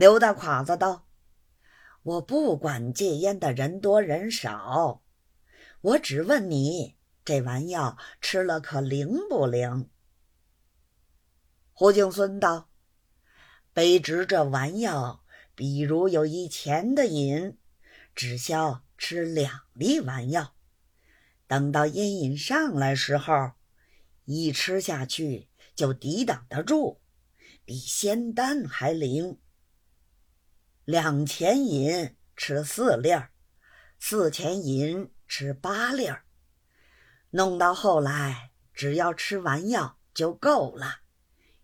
刘大胯子道：“我不管戒烟的人多人少，我只问你，这丸药吃了可灵不灵？”胡敬孙道：“卑职这丸药，比如有一钱的瘾，只消吃两粒丸药，等到烟瘾上来时候，一吃下去就抵挡得住，比仙丹还灵。”两钱银吃四粒儿，四钱银吃八粒儿，弄到后来，只要吃完药就够了，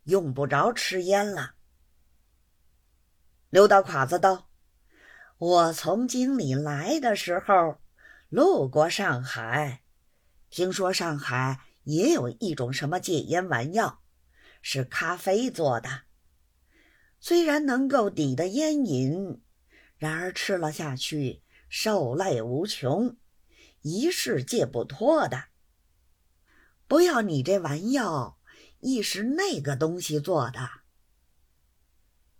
用不着吃烟了。刘大侉子道：“我从京里来的时候，路过上海，听说上海也有一种什么戒烟丸药，是咖啡做的。”虽然能够抵得烟瘾，然而吃了下去，受累无穷，一世戒不脱的。不要你这丸药，亦是那个东西做的。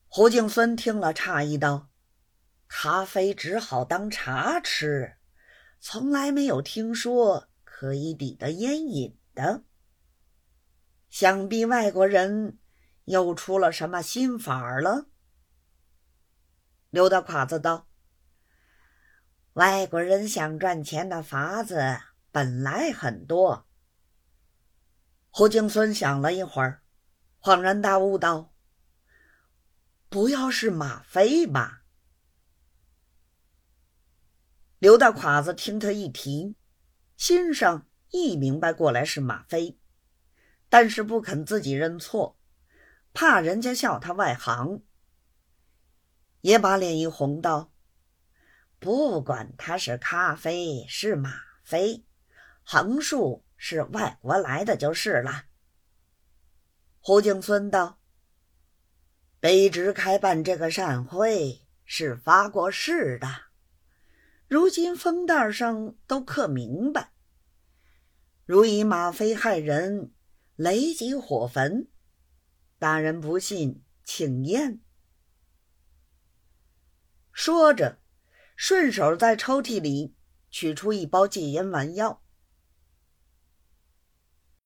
胡敬孙听了，诧异道：“咖啡只好当茶吃，从来没有听说可以抵得烟瘾的。想必外国人。”又出了什么新法儿了？刘大侉子道：“外国人想赚钱的法子本来很多。”胡敬孙想了一会儿，恍然大悟道：“不要是吗啡吧？”刘大侉子听他一提，心上一明白过来是吗啡，但是不肯自己认错。怕人家笑他外行，也把脸一红道：“不管他是咖啡是吗啡，横竖是外国来的就是了。”胡敬孙道：“卑职开办这个善会是发过誓的，如今封袋上都刻明白：如以吗啡害人，雷击火焚。”大人不信，请验。说着，顺手在抽屉里取出一包戒烟丸药，